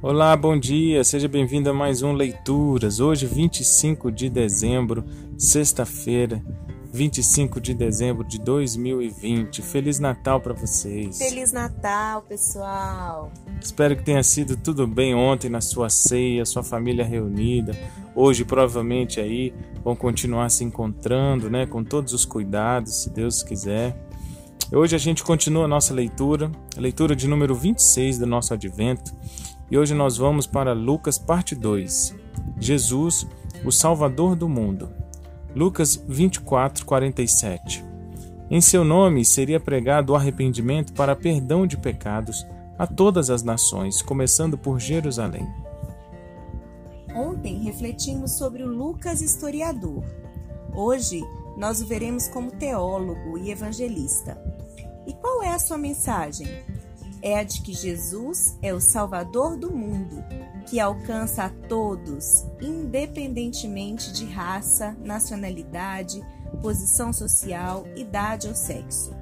Olá, bom dia, seja bem-vindo a mais um Leituras. Hoje, 25 de dezembro, sexta-feira, 25 de dezembro de 2020. Feliz Natal para vocês. Feliz Natal, pessoal. Espero que tenha sido tudo bem ontem na sua ceia, sua família reunida. Hoje, provavelmente, aí vão continuar se encontrando, né, com todos os cuidados, se Deus quiser. Hoje a gente continua a nossa leitura, a leitura de número 26 do nosso advento. E hoje nós vamos para Lucas, parte 2. Jesus, o Salvador do mundo. Lucas 24, 47. Em seu nome seria pregado o arrependimento para perdão de pecados a todas as nações, começando por Jerusalém. Ontem refletimos sobre o Lucas historiador. Hoje nós o veremos como teólogo e evangelista. E qual é a sua mensagem? É a de que Jesus é o Salvador do mundo, que alcança a todos, independentemente de raça, nacionalidade, posição social, idade ou sexo.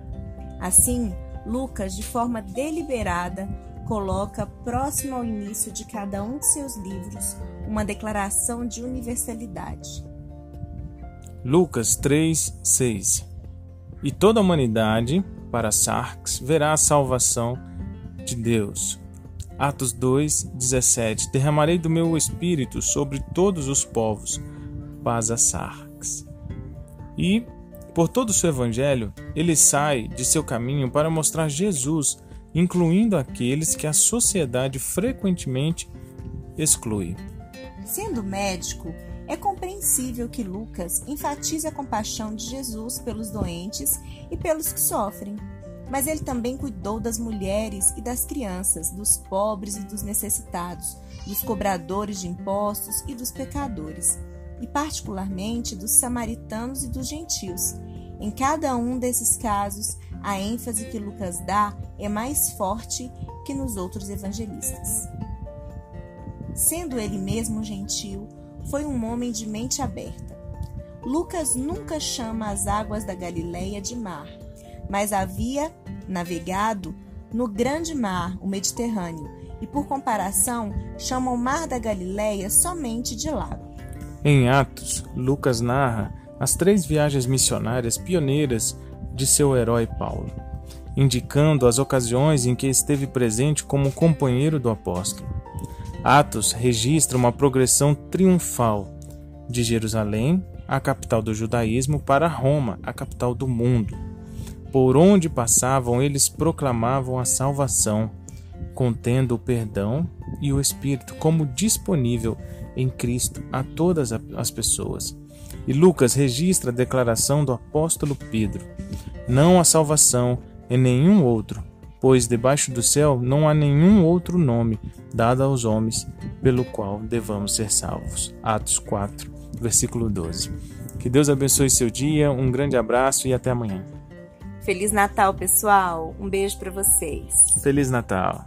Assim, Lucas, de forma deliberada, coloca próximo ao início de cada um de seus livros uma declaração de universalidade. Lucas 3, 6 E toda a humanidade, para Sarx, verá a salvação de Deus. Atos 2, 17 Derramarei do meu espírito sobre todos os povos. Paz a Sarx. E, por todo o seu evangelho, ele sai de seu caminho para mostrar Jesus, incluindo aqueles que a sociedade frequentemente exclui. Sendo médico, é compreensível que Lucas enfatize a compaixão de Jesus pelos doentes e pelos que sofrem mas ele também cuidou das mulheres e das crianças, dos pobres e dos necessitados, dos cobradores de impostos e dos pecadores, e particularmente dos samaritanos e dos gentios. Em cada um desses casos, a ênfase que Lucas dá é mais forte que nos outros evangelistas. Sendo ele mesmo gentil, foi um homem de mente aberta. Lucas nunca chama as águas da Galileia de mar, mas havia navegado no grande mar, o Mediterrâneo, e por comparação chama o mar da Galileia somente de lago. Em Atos, Lucas narra as três viagens missionárias pioneiras de seu herói Paulo, indicando as ocasiões em que esteve presente como companheiro do apóstolo. Atos registra uma progressão triunfal de Jerusalém, a capital do judaísmo, para Roma, a capital do mundo. Por onde passavam, eles proclamavam a salvação, contendo o perdão e o Espírito como disponível em Cristo a todas as pessoas. E Lucas registra a declaração do apóstolo Pedro: Não há salvação em nenhum outro, pois debaixo do céu não há nenhum outro nome dado aos homens pelo qual devamos ser salvos. Atos 4, versículo 12. Que Deus abençoe seu dia, um grande abraço e até amanhã. Feliz Natal, pessoal. Um beijo para vocês. Feliz Natal.